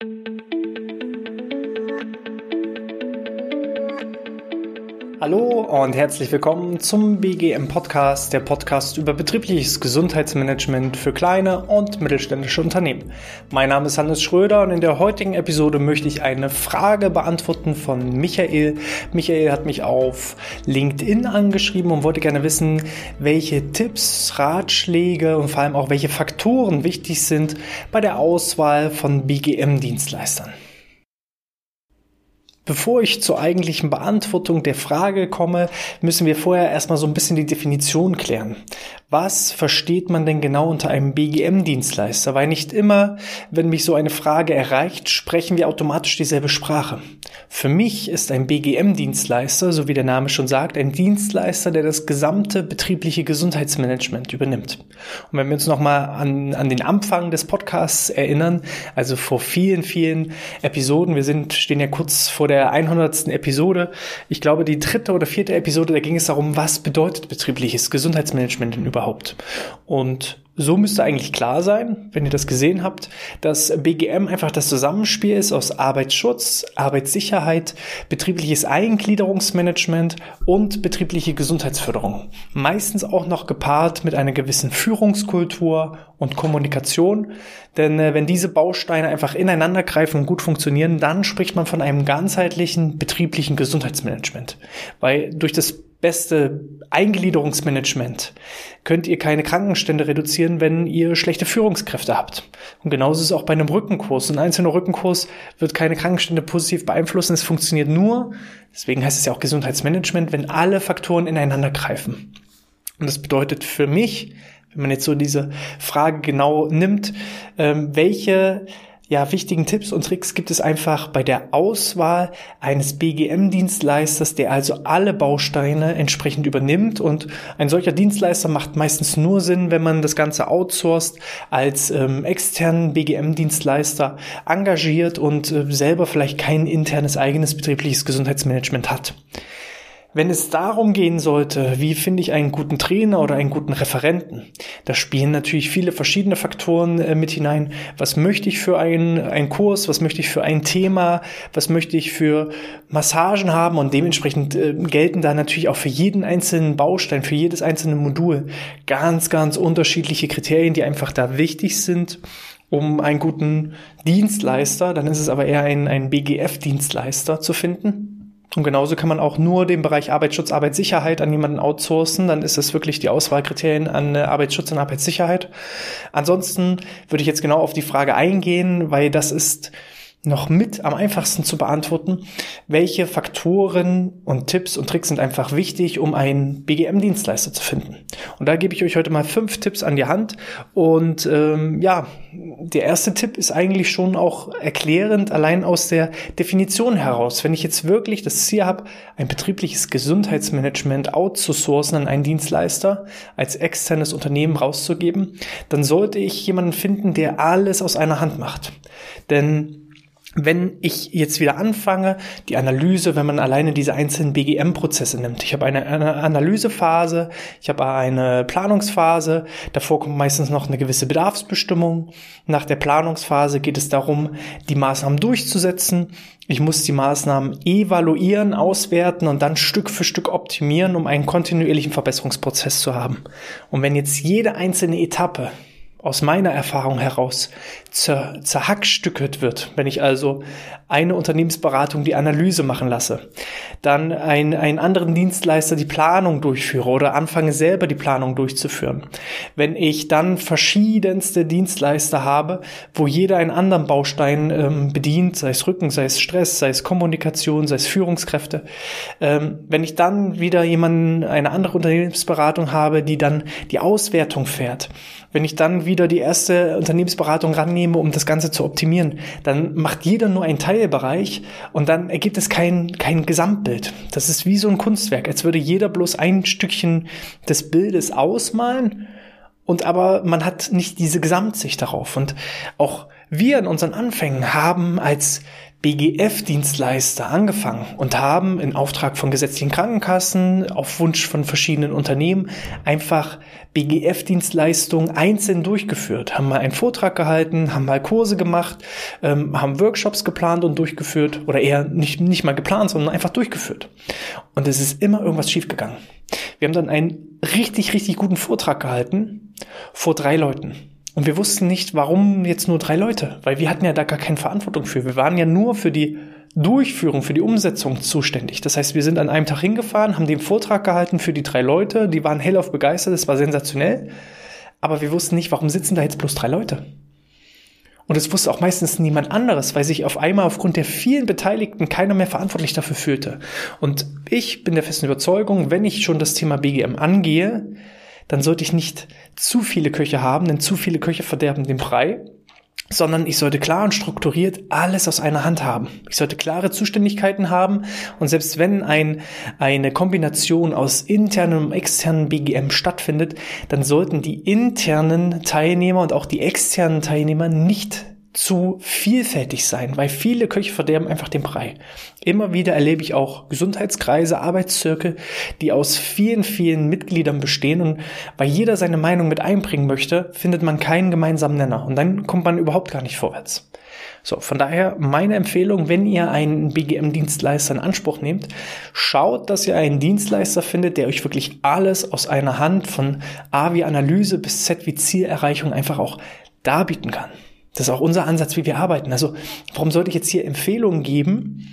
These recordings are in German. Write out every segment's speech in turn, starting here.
thank you Hallo und herzlich willkommen zum BGM Podcast, der Podcast über betriebliches Gesundheitsmanagement für kleine und mittelständische Unternehmen. Mein Name ist Hannes Schröder und in der heutigen Episode möchte ich eine Frage beantworten von Michael. Michael hat mich auf LinkedIn angeschrieben und wollte gerne wissen, welche Tipps, Ratschläge und vor allem auch welche Faktoren wichtig sind bei der Auswahl von BGM-Dienstleistern. Bevor ich zur eigentlichen Beantwortung der Frage komme, müssen wir vorher erstmal so ein bisschen die Definition klären. Was versteht man denn genau unter einem BGM-Dienstleister? Weil nicht immer, wenn mich so eine Frage erreicht, sprechen wir automatisch dieselbe Sprache. Für mich ist ein BGM-Dienstleister, so wie der Name schon sagt, ein Dienstleister, der das gesamte betriebliche Gesundheitsmanagement übernimmt. Und wenn wir uns nochmal an, an den Anfang des Podcasts erinnern, also vor vielen, vielen Episoden, wir sind, stehen ja kurz vor der 100. Episode, ich glaube die dritte oder vierte Episode, da ging es darum, was bedeutet betriebliches Gesundheitsmanagement denn überhaupt? Und so müsste eigentlich klar sein, wenn ihr das gesehen habt, dass BGM einfach das Zusammenspiel ist aus Arbeitsschutz, Arbeitssicherheit, betriebliches Eingliederungsmanagement und betriebliche Gesundheitsförderung. Meistens auch noch gepaart mit einer gewissen Führungskultur und Kommunikation. Denn äh, wenn diese Bausteine einfach ineinander greifen und gut funktionieren, dann spricht man von einem ganzheitlichen betrieblichen Gesundheitsmanagement. Weil durch das beste Eingliederungsmanagement könnt ihr keine Krankenstände reduzieren, wenn ihr schlechte Führungskräfte habt. Und genauso ist es auch bei einem Rückenkurs. Ein einzelner Rückenkurs wird keine Krankenstände positiv beeinflussen. Es funktioniert nur, deswegen heißt es ja auch Gesundheitsmanagement, wenn alle Faktoren ineinander greifen. Und das bedeutet für mich, wenn man jetzt so diese Frage genau nimmt, ähm, welche ja, wichtigen Tipps und Tricks gibt es einfach bei der Auswahl eines BGM-Dienstleisters, der also alle Bausteine entsprechend übernimmt. Und ein solcher Dienstleister macht meistens nur Sinn, wenn man das Ganze outsourced, als ähm, externen BGM-Dienstleister engagiert und äh, selber vielleicht kein internes eigenes betriebliches Gesundheitsmanagement hat. Wenn es darum gehen sollte, wie finde ich einen guten Trainer oder einen guten Referenten, da spielen natürlich viele verschiedene Faktoren äh, mit hinein. Was möchte ich für einen, einen Kurs? Was möchte ich für ein Thema? Was möchte ich für Massagen haben? Und dementsprechend äh, gelten da natürlich auch für jeden einzelnen Baustein, für jedes einzelne Modul ganz, ganz unterschiedliche Kriterien, die einfach da wichtig sind um einen guten Dienstleister, dann ist es aber eher ein, ein BGF-Dienstleister zu finden. Und genauso kann man auch nur den Bereich Arbeitsschutz, Arbeitssicherheit an jemanden outsourcen. Dann ist es wirklich die Auswahlkriterien an äh, Arbeitsschutz und Arbeitssicherheit. Ansonsten würde ich jetzt genau auf die Frage eingehen, weil das ist noch mit am einfachsten zu beantworten, welche Faktoren und Tipps und Tricks sind einfach wichtig, um einen BGM-Dienstleister zu finden. Und da gebe ich euch heute mal fünf Tipps an die Hand. Und ähm, ja, der erste Tipp ist eigentlich schon auch erklärend, allein aus der Definition heraus. Wenn ich jetzt wirklich das Ziel habe, ein betriebliches Gesundheitsmanagement outzusourcen an einen Dienstleister, als externes Unternehmen rauszugeben, dann sollte ich jemanden finden, der alles aus einer Hand macht. Denn wenn ich jetzt wieder anfange, die Analyse, wenn man alleine diese einzelnen BGM-Prozesse nimmt. Ich habe eine, eine, Analysephase, ich habe eine Planungsphase, davor kommt meistens noch eine gewisse Bedarfsbestimmung. Nach der Planungsphase geht es darum, die Maßnahmen durchzusetzen. Ich muss die Maßnahmen evaluieren, auswerten und dann Stück für Stück optimieren, um einen kontinuierlichen Verbesserungsprozess zu haben. Und wenn jetzt jede einzelne Etappe aus meiner Erfahrung heraus zer, zerhackstückelt wird, wenn ich also eine Unternehmensberatung die Analyse machen lasse, dann ein, einen anderen Dienstleister die Planung durchführe oder anfange selber die Planung durchzuführen, wenn ich dann verschiedenste Dienstleister habe, wo jeder einen anderen Baustein ähm, bedient, sei es Rücken, sei es Stress, sei es Kommunikation, sei es Führungskräfte, ähm, wenn ich dann wieder jemanden, eine andere Unternehmensberatung habe, die dann die Auswertung fährt, wenn ich dann wieder die erste Unternehmensberatung rannehme, um das Ganze zu optimieren, dann macht jeder nur einen Teilbereich und dann ergibt es kein, kein Gesamtbild. Das ist wie so ein Kunstwerk, als würde jeder bloß ein Stückchen des Bildes ausmalen und aber man hat nicht diese Gesamtsicht darauf. Und auch wir in unseren Anfängen haben als BGF-Dienstleister angefangen und haben in Auftrag von gesetzlichen Krankenkassen, auf Wunsch von verschiedenen Unternehmen einfach BGF-Dienstleistungen einzeln durchgeführt, haben mal einen Vortrag gehalten, haben mal Kurse gemacht, ähm, haben Workshops geplant und durchgeführt oder eher nicht, nicht mal geplant, sondern einfach durchgeführt. Und es ist immer irgendwas schiefgegangen. Wir haben dann einen richtig, richtig guten Vortrag gehalten vor drei Leuten. Und wir wussten nicht, warum jetzt nur drei Leute, weil wir hatten ja da gar keine Verantwortung für. Wir waren ja nur für die Durchführung, für die Umsetzung zuständig. Das heißt, wir sind an einem Tag hingefahren, haben den Vortrag gehalten für die drei Leute, die waren hellauf begeistert, es war sensationell. Aber wir wussten nicht, warum sitzen da jetzt bloß drei Leute? Und es wusste auch meistens niemand anderes, weil sich auf einmal aufgrund der vielen Beteiligten keiner mehr verantwortlich dafür fühlte. Und ich bin der festen Überzeugung, wenn ich schon das Thema BGM angehe, dann sollte ich nicht zu viele Köche haben, denn zu viele Köche verderben den Brei, sondern ich sollte klar und strukturiert alles aus einer Hand haben. Ich sollte klare Zuständigkeiten haben und selbst wenn ein, eine Kombination aus internem und externem BGM stattfindet, dann sollten die internen Teilnehmer und auch die externen Teilnehmer nicht zu vielfältig sein, weil viele Köche verderben einfach den Brei. Immer wieder erlebe ich auch Gesundheitskreise, Arbeitszirkel, die aus vielen, vielen Mitgliedern bestehen und weil jeder seine Meinung mit einbringen möchte, findet man keinen gemeinsamen Nenner und dann kommt man überhaupt gar nicht vorwärts. So, von daher meine Empfehlung, wenn ihr einen BGM-Dienstleister in Anspruch nehmt, schaut, dass ihr einen Dienstleister findet, der euch wirklich alles aus einer Hand von A wie Analyse bis Z wie Zielerreichung einfach auch darbieten kann. Das ist auch unser Ansatz, wie wir arbeiten. Also warum sollte ich jetzt hier Empfehlungen geben,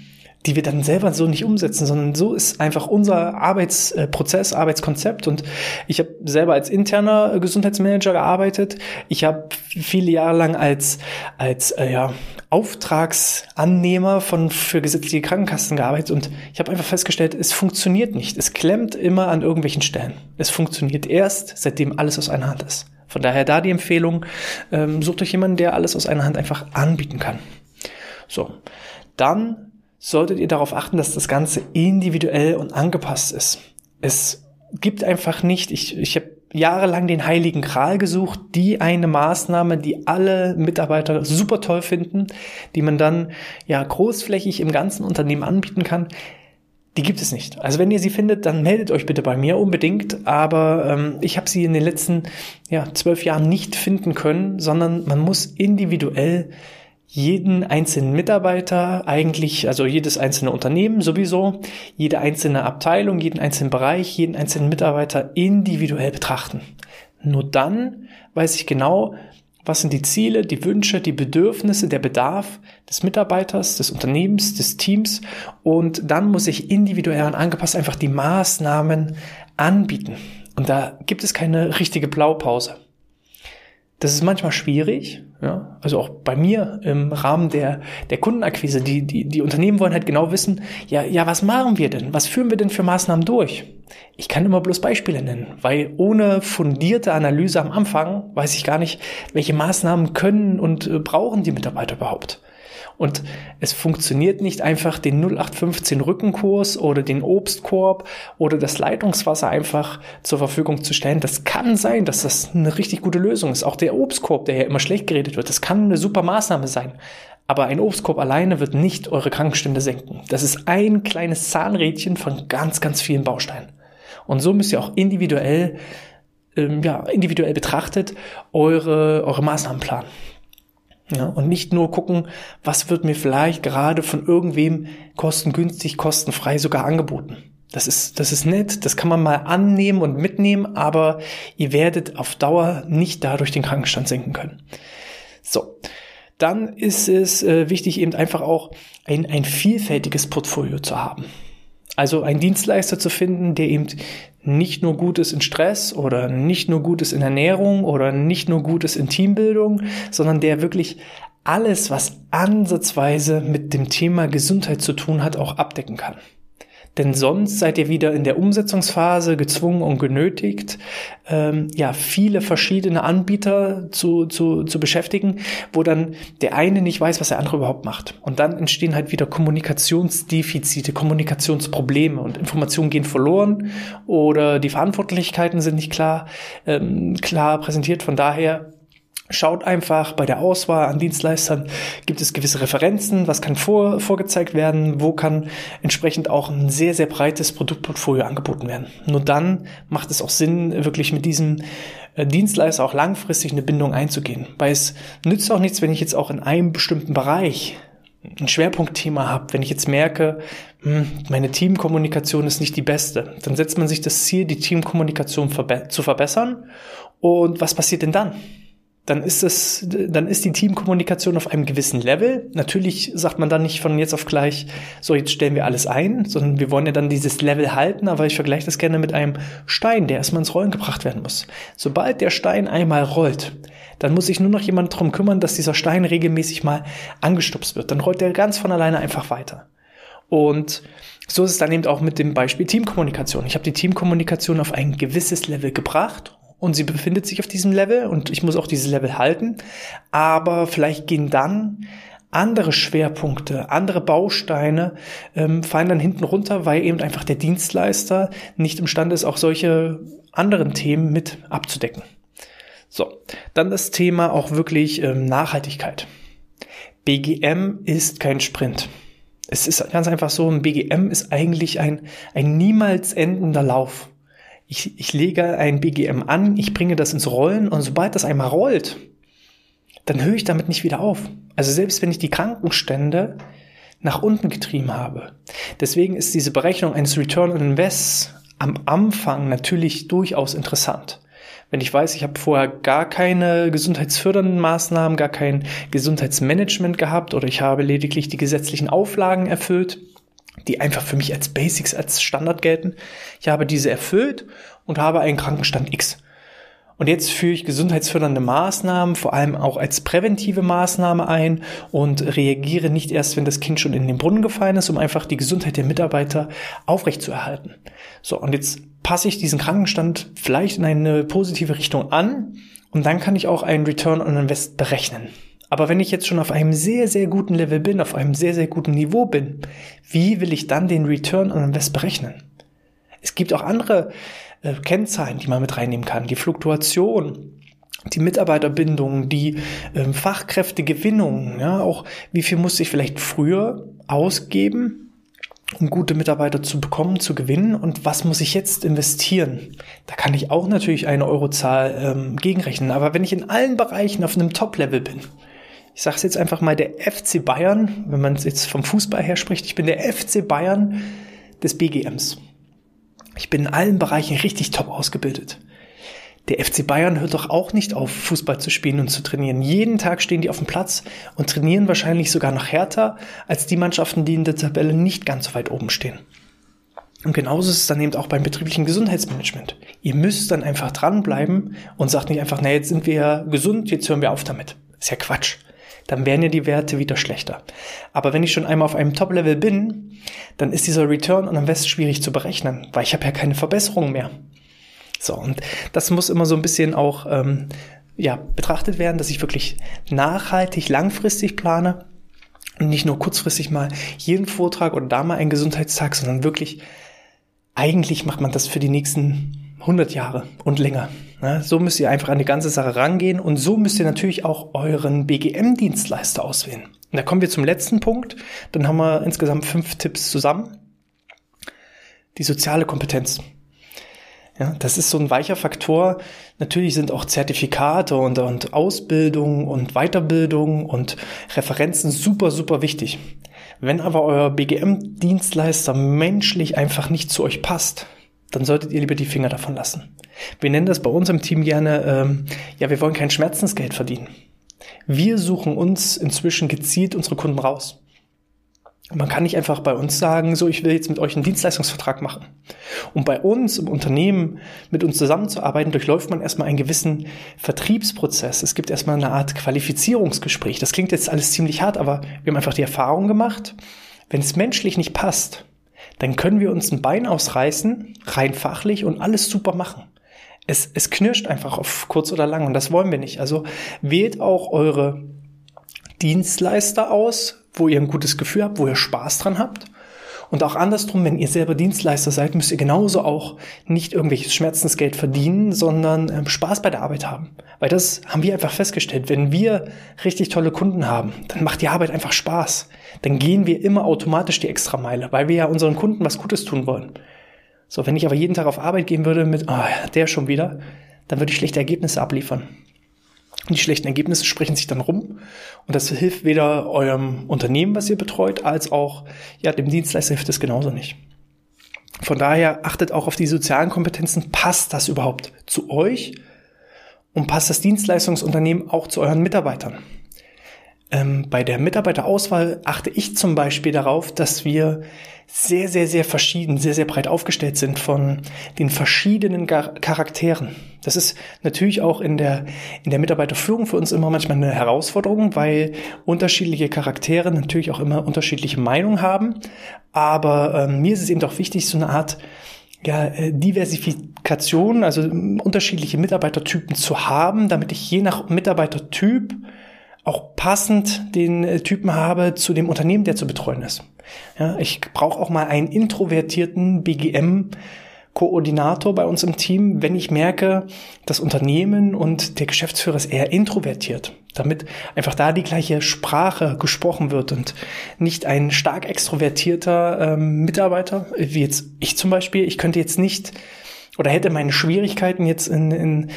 die wir dann selber so nicht umsetzen, sondern so ist einfach unser Arbeitsprozess, Arbeitskonzept. Und ich habe selber als interner Gesundheitsmanager gearbeitet. Ich habe viele Jahre lang als als äh, ja, Auftragsannehmer von für gesetzliche Krankenkassen gearbeitet und ich habe einfach festgestellt, es funktioniert nicht. Es klemmt immer an irgendwelchen Stellen. Es funktioniert erst, seitdem alles aus einer Hand ist. Von daher da die Empfehlung, ähm, sucht euch jemanden, der alles aus einer Hand einfach anbieten kann. So, dann solltet ihr darauf achten, dass das Ganze individuell und angepasst ist. Es gibt einfach nicht, ich, ich habe jahrelang den heiligen Gral gesucht, die eine Maßnahme, die alle Mitarbeiter super toll finden, die man dann ja großflächig im ganzen Unternehmen anbieten kann die gibt es nicht. Also wenn ihr sie findet, dann meldet euch bitte bei mir unbedingt. Aber ähm, ich habe sie in den letzten ja, zwölf Jahren nicht finden können, sondern man muss individuell jeden einzelnen Mitarbeiter eigentlich, also jedes einzelne Unternehmen sowieso, jede einzelne Abteilung, jeden einzelnen Bereich, jeden einzelnen Mitarbeiter individuell betrachten. Nur dann weiß ich genau, was sind die Ziele, die Wünsche, die Bedürfnisse, der Bedarf des Mitarbeiters, des Unternehmens, des Teams? Und dann muss ich individuell und angepasst einfach die Maßnahmen anbieten. Und da gibt es keine richtige Blaupause. Das ist manchmal schwierig, ja, also auch bei mir im Rahmen der, der Kundenakquise. Die, die, die Unternehmen wollen halt genau wissen, ja, ja, was machen wir denn? Was führen wir denn für Maßnahmen durch? Ich kann immer bloß Beispiele nennen, weil ohne fundierte Analyse am Anfang weiß ich gar nicht, welche Maßnahmen können und äh, brauchen die Mitarbeiter überhaupt. Und es funktioniert nicht einfach den 0815 Rückenkurs oder den Obstkorb oder das Leitungswasser einfach zur Verfügung zu stellen. Das kann sein, dass das eine richtig gute Lösung ist. Auch der Obstkorb, der ja immer schlecht geredet wird, das kann eine super Maßnahme sein. Aber ein Obstkorb alleine wird nicht eure Krankenstände senken. Das ist ein kleines Zahnrädchen von ganz, ganz vielen Bausteinen. Und so müsst ihr auch individuell, ähm, ja, individuell betrachtet eure, eure Maßnahmen planen. Ja, und nicht nur gucken, was wird mir vielleicht gerade von irgendwem kostengünstig, kostenfrei sogar angeboten. Das ist, das ist nett, das kann man mal annehmen und mitnehmen, aber ihr werdet auf Dauer nicht dadurch den Krankenstand senken können. So. Dann ist es äh, wichtig, eben einfach auch ein, ein vielfältiges Portfolio zu haben. Also einen Dienstleister zu finden, der eben nicht nur gut ist in Stress oder nicht nur gut ist in Ernährung oder nicht nur gut ist in Teambildung, sondern der wirklich alles, was ansatzweise mit dem Thema Gesundheit zu tun hat, auch abdecken kann. Denn sonst seid ihr wieder in der Umsetzungsphase gezwungen und genötigt, ähm, ja, viele verschiedene Anbieter zu, zu, zu beschäftigen, wo dann der eine nicht weiß, was der andere überhaupt macht. Und dann entstehen halt wieder Kommunikationsdefizite, Kommunikationsprobleme und Informationen gehen verloren oder die Verantwortlichkeiten sind nicht klar, ähm, klar präsentiert. Von daher Schaut einfach bei der Auswahl an Dienstleistern, gibt es gewisse Referenzen, was kann vor, vorgezeigt werden, wo kann entsprechend auch ein sehr, sehr breites Produktportfolio angeboten werden. Nur dann macht es auch Sinn, wirklich mit diesem äh, Dienstleister auch langfristig eine Bindung einzugehen. Weil es nützt auch nichts, wenn ich jetzt auch in einem bestimmten Bereich ein Schwerpunktthema habe, wenn ich jetzt merke, hm, meine Teamkommunikation ist nicht die beste, dann setzt man sich das Ziel, die Teamkommunikation zu verbessern. Und was passiert denn dann? Dann ist es, dann ist die Teamkommunikation auf einem gewissen Level. Natürlich sagt man dann nicht von jetzt auf gleich, so jetzt stellen wir alles ein, sondern wir wollen ja dann dieses Level halten, aber ich vergleiche das gerne mit einem Stein, der erstmal ins Rollen gebracht werden muss. Sobald der Stein einmal rollt, dann muss sich nur noch jemand darum kümmern, dass dieser Stein regelmäßig mal angestupst wird. Dann rollt der ganz von alleine einfach weiter. Und so ist es dann eben auch mit dem Beispiel Teamkommunikation. Ich habe die Teamkommunikation auf ein gewisses Level gebracht und sie befindet sich auf diesem Level und ich muss auch dieses Level halten. Aber vielleicht gehen dann andere Schwerpunkte, andere Bausteine ähm, fallen dann hinten runter, weil eben einfach der Dienstleister nicht imstande ist, auch solche anderen Themen mit abzudecken. So, dann das Thema auch wirklich ähm, Nachhaltigkeit. BGM ist kein Sprint. Es ist ganz einfach so, ein BGM ist eigentlich ein, ein niemals endender Lauf ich, ich lege ein BGM an, ich bringe das ins Rollen und sobald das einmal rollt, dann höre ich damit nicht wieder auf. Also selbst wenn ich die Krankenstände nach unten getrieben habe. Deswegen ist diese Berechnung eines Return on Invest am Anfang natürlich durchaus interessant. Wenn ich weiß, ich habe vorher gar keine gesundheitsfördernden Maßnahmen, gar kein Gesundheitsmanagement gehabt oder ich habe lediglich die gesetzlichen Auflagen erfüllt, die einfach für mich als Basics, als Standard gelten. Ich habe diese erfüllt und habe einen Krankenstand X. Und jetzt führe ich gesundheitsfördernde Maßnahmen, vor allem auch als präventive Maßnahme ein und reagiere nicht erst, wenn das Kind schon in den Brunnen gefallen ist, um einfach die Gesundheit der Mitarbeiter aufrechtzuerhalten. So, und jetzt passe ich diesen Krankenstand vielleicht in eine positive Richtung an und dann kann ich auch einen Return on Invest berechnen. Aber wenn ich jetzt schon auf einem sehr, sehr guten Level bin, auf einem sehr, sehr guten Niveau bin, wie will ich dann den Return on Invest berechnen? Es gibt auch andere äh, Kennzahlen, die man mit reinnehmen kann. Die Fluktuation, die Mitarbeiterbindung, die äh, Fachkräftegewinnung, ja, auch wie viel muss ich vielleicht früher ausgeben, um gute Mitarbeiter zu bekommen, zu gewinnen und was muss ich jetzt investieren? Da kann ich auch natürlich eine Eurozahl ähm, gegenrechnen. Aber wenn ich in allen Bereichen auf einem Top-Level bin, ich sage es jetzt einfach mal, der FC Bayern, wenn man jetzt vom Fußball her spricht, ich bin der FC Bayern des BGMs. Ich bin in allen Bereichen richtig top ausgebildet. Der FC Bayern hört doch auch nicht auf, Fußball zu spielen und zu trainieren. Jeden Tag stehen die auf dem Platz und trainieren wahrscheinlich sogar noch härter als die Mannschaften, die in der Tabelle nicht ganz so weit oben stehen. Und genauso ist es dann eben auch beim betrieblichen Gesundheitsmanagement. Ihr müsst dann einfach dranbleiben und sagt nicht einfach, na, jetzt sind wir gesund, jetzt hören wir auf damit. ist ja Quatsch dann werden ja die Werte wieder schlechter. Aber wenn ich schon einmal auf einem Top-Level bin, dann ist dieser Return on Invest schwierig zu berechnen, weil ich habe ja keine Verbesserung mehr. So, und das muss immer so ein bisschen auch ähm, ja, betrachtet werden, dass ich wirklich nachhaltig, langfristig plane und nicht nur kurzfristig mal jeden Vortrag oder da mal einen Gesundheitstag, sondern wirklich, eigentlich macht man das für die nächsten 100 Jahre und länger. Ja, so müsst ihr einfach an die ganze Sache rangehen und so müsst ihr natürlich auch euren BGM-Dienstleister auswählen. Und da kommen wir zum letzten Punkt. Dann haben wir insgesamt fünf Tipps zusammen. Die soziale Kompetenz. Ja, das ist so ein weicher Faktor. Natürlich sind auch Zertifikate und, und Ausbildung und Weiterbildung und Referenzen super, super wichtig. Wenn aber euer BGM-Dienstleister menschlich einfach nicht zu euch passt, dann solltet ihr lieber die Finger davon lassen. Wir nennen das bei uns im Team gerne, ähm, ja, wir wollen kein Schmerzensgeld verdienen. Wir suchen uns inzwischen gezielt unsere Kunden raus. Man kann nicht einfach bei uns sagen, so, ich will jetzt mit euch einen Dienstleistungsvertrag machen. Um bei uns im Unternehmen mit uns zusammenzuarbeiten, durchläuft man erstmal einen gewissen Vertriebsprozess. Es gibt erstmal eine Art Qualifizierungsgespräch. Das klingt jetzt alles ziemlich hart, aber wir haben einfach die Erfahrung gemacht, wenn es menschlich nicht passt, dann können wir uns ein Bein ausreißen, rein fachlich und alles super machen. Es, es knirscht einfach auf kurz oder lang und das wollen wir nicht. Also wählt auch eure Dienstleister aus, wo ihr ein gutes Gefühl habt, wo ihr Spaß dran habt. Und auch andersrum, wenn ihr selber Dienstleister seid, müsst ihr genauso auch nicht irgendwelches Schmerzensgeld verdienen, sondern ähm, Spaß bei der Arbeit haben. Weil das haben wir einfach festgestellt. Wenn wir richtig tolle Kunden haben, dann macht die Arbeit einfach Spaß. Dann gehen wir immer automatisch die extra Meile, weil wir ja unseren Kunden was Gutes tun wollen. So, wenn ich aber jeden Tag auf Arbeit gehen würde mit, ah, oh, der schon wieder, dann würde ich schlechte Ergebnisse abliefern. Die schlechten Ergebnisse sprechen sich dann rum. Und das hilft weder eurem Unternehmen, was ihr betreut, als auch ja, dem Dienstleister hilft es genauso nicht. Von daher achtet auch auf die sozialen Kompetenzen. Passt das überhaupt zu euch? Und passt das Dienstleistungsunternehmen auch zu euren Mitarbeitern? Ähm, bei der Mitarbeiterauswahl achte ich zum Beispiel darauf, dass wir sehr, sehr, sehr verschieden, sehr, sehr breit aufgestellt sind von den verschiedenen Charakteren. Das ist natürlich auch in der, in der Mitarbeiterführung für uns immer manchmal eine Herausforderung, weil unterschiedliche Charaktere natürlich auch immer unterschiedliche Meinungen haben. Aber ähm, mir ist es eben doch wichtig, so eine Art ja, äh, Diversifikation, also unterschiedliche Mitarbeitertypen zu haben, damit ich je nach Mitarbeitertyp auch passend den äh, Typen habe zu dem Unternehmen, der zu betreuen ist. Ja, ich brauche auch mal einen introvertierten BGM Koordinator bei uns im Team, wenn ich merke, das Unternehmen und der Geschäftsführer ist eher introvertiert, damit einfach da die gleiche Sprache gesprochen wird und nicht ein stark extrovertierter ähm, Mitarbeiter, wie jetzt ich zum Beispiel, ich könnte jetzt nicht oder hätte meine Schwierigkeiten jetzt in, in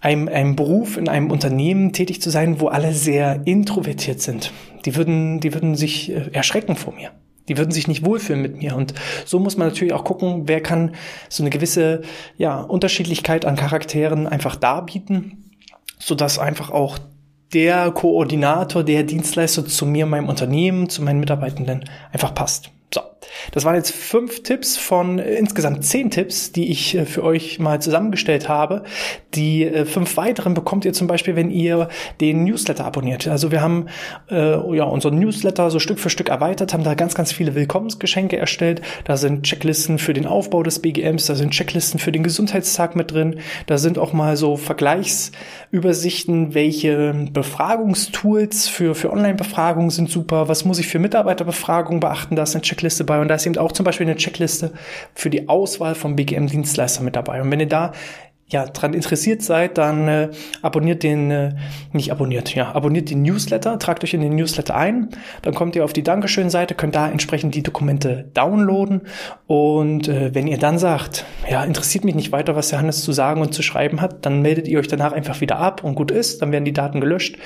einem, einem Beruf, in einem Unternehmen tätig zu sein, wo alle sehr introvertiert sind. Die würden, die würden sich äh, erschrecken vor mir. Die würden sich nicht wohlfühlen mit mir. Und so muss man natürlich auch gucken, wer kann so eine gewisse ja, Unterschiedlichkeit an Charakteren einfach darbieten, sodass einfach auch der Koordinator, der Dienstleister zu mir, meinem Unternehmen, zu meinen Mitarbeitenden einfach passt. Das waren jetzt fünf Tipps von äh, insgesamt zehn Tipps, die ich äh, für euch mal zusammengestellt habe. Die äh, fünf weiteren bekommt ihr zum Beispiel, wenn ihr den Newsletter abonniert. Also wir haben ja unseren Newsletter so Stück für Stück erweitert, haben da ganz, ganz viele Willkommensgeschenke erstellt. Da sind Checklisten für den Aufbau des BGMs, da sind Checklisten für den Gesundheitstag mit drin. Da sind auch mal so Vergleichsübersichten, welche Befragungstools für, für Online-Befragungen sind super, was muss ich für Mitarbeiterbefragungen beachten, da ist eine Checkliste bei und da ist eben auch zum Beispiel eine Checkliste für die Auswahl von BGM-Dienstleister mit dabei. Und wenn ihr da ja, dran interessiert seid, dann äh, abonniert den, äh, nicht abonniert, ja, abonniert den Newsletter, tragt euch in den Newsletter ein, dann kommt ihr auf die Dankeschön-Seite, könnt da entsprechend die Dokumente downloaden. Und äh, wenn ihr dann sagt, ja, interessiert mich nicht weiter, was der Hannes zu sagen und zu schreiben hat, dann meldet ihr euch danach einfach wieder ab und gut ist, dann werden die Daten gelöscht.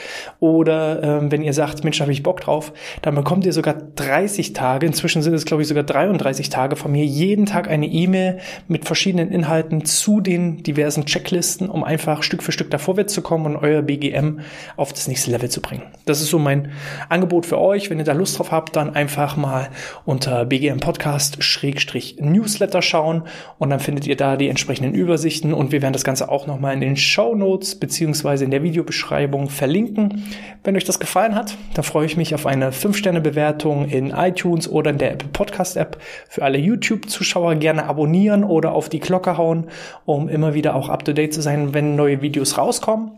Oder äh, wenn ihr sagt, Mensch, habe ich Bock drauf, dann bekommt ihr sogar 30 Tage, inzwischen sind es glaube ich sogar 33 Tage von mir, jeden Tag eine E-Mail mit verschiedenen Inhalten zu den diversen diversen Checklisten, um einfach Stück für Stück da vorwärts zu kommen und euer BGM auf das nächste Level zu bringen. Das ist so mein Angebot für euch. Wenn ihr da Lust drauf habt, dann einfach mal unter BGM Podcast Schrägstrich Newsletter schauen und dann findet ihr da die entsprechenden Übersichten und wir werden das Ganze auch nochmal in den Show Notes beziehungsweise in der Videobeschreibung verlinken. Wenn euch das gefallen hat, dann freue ich mich auf eine 5-Sterne-Bewertung in iTunes oder in der Apple Podcast App. Für alle YouTube-Zuschauer gerne abonnieren oder auf die Glocke hauen, um immer wieder auch auch up to date zu sein, wenn neue Videos rauskommen.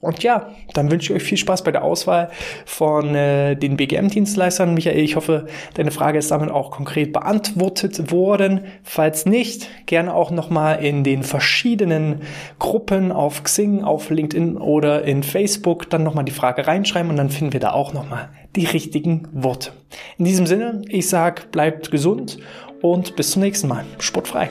Und ja, dann wünsche ich euch viel Spaß bei der Auswahl von äh, den BGM-Dienstleistern. Michael, ich hoffe, deine Frage ist damit auch konkret beantwortet worden. Falls nicht, gerne auch nochmal in den verschiedenen Gruppen auf Xing, auf LinkedIn oder in Facebook dann nochmal die Frage reinschreiben und dann finden wir da auch nochmal die richtigen Worte. In diesem Sinne, ich sag, bleibt gesund und bis zum nächsten Mal. Sportfrei.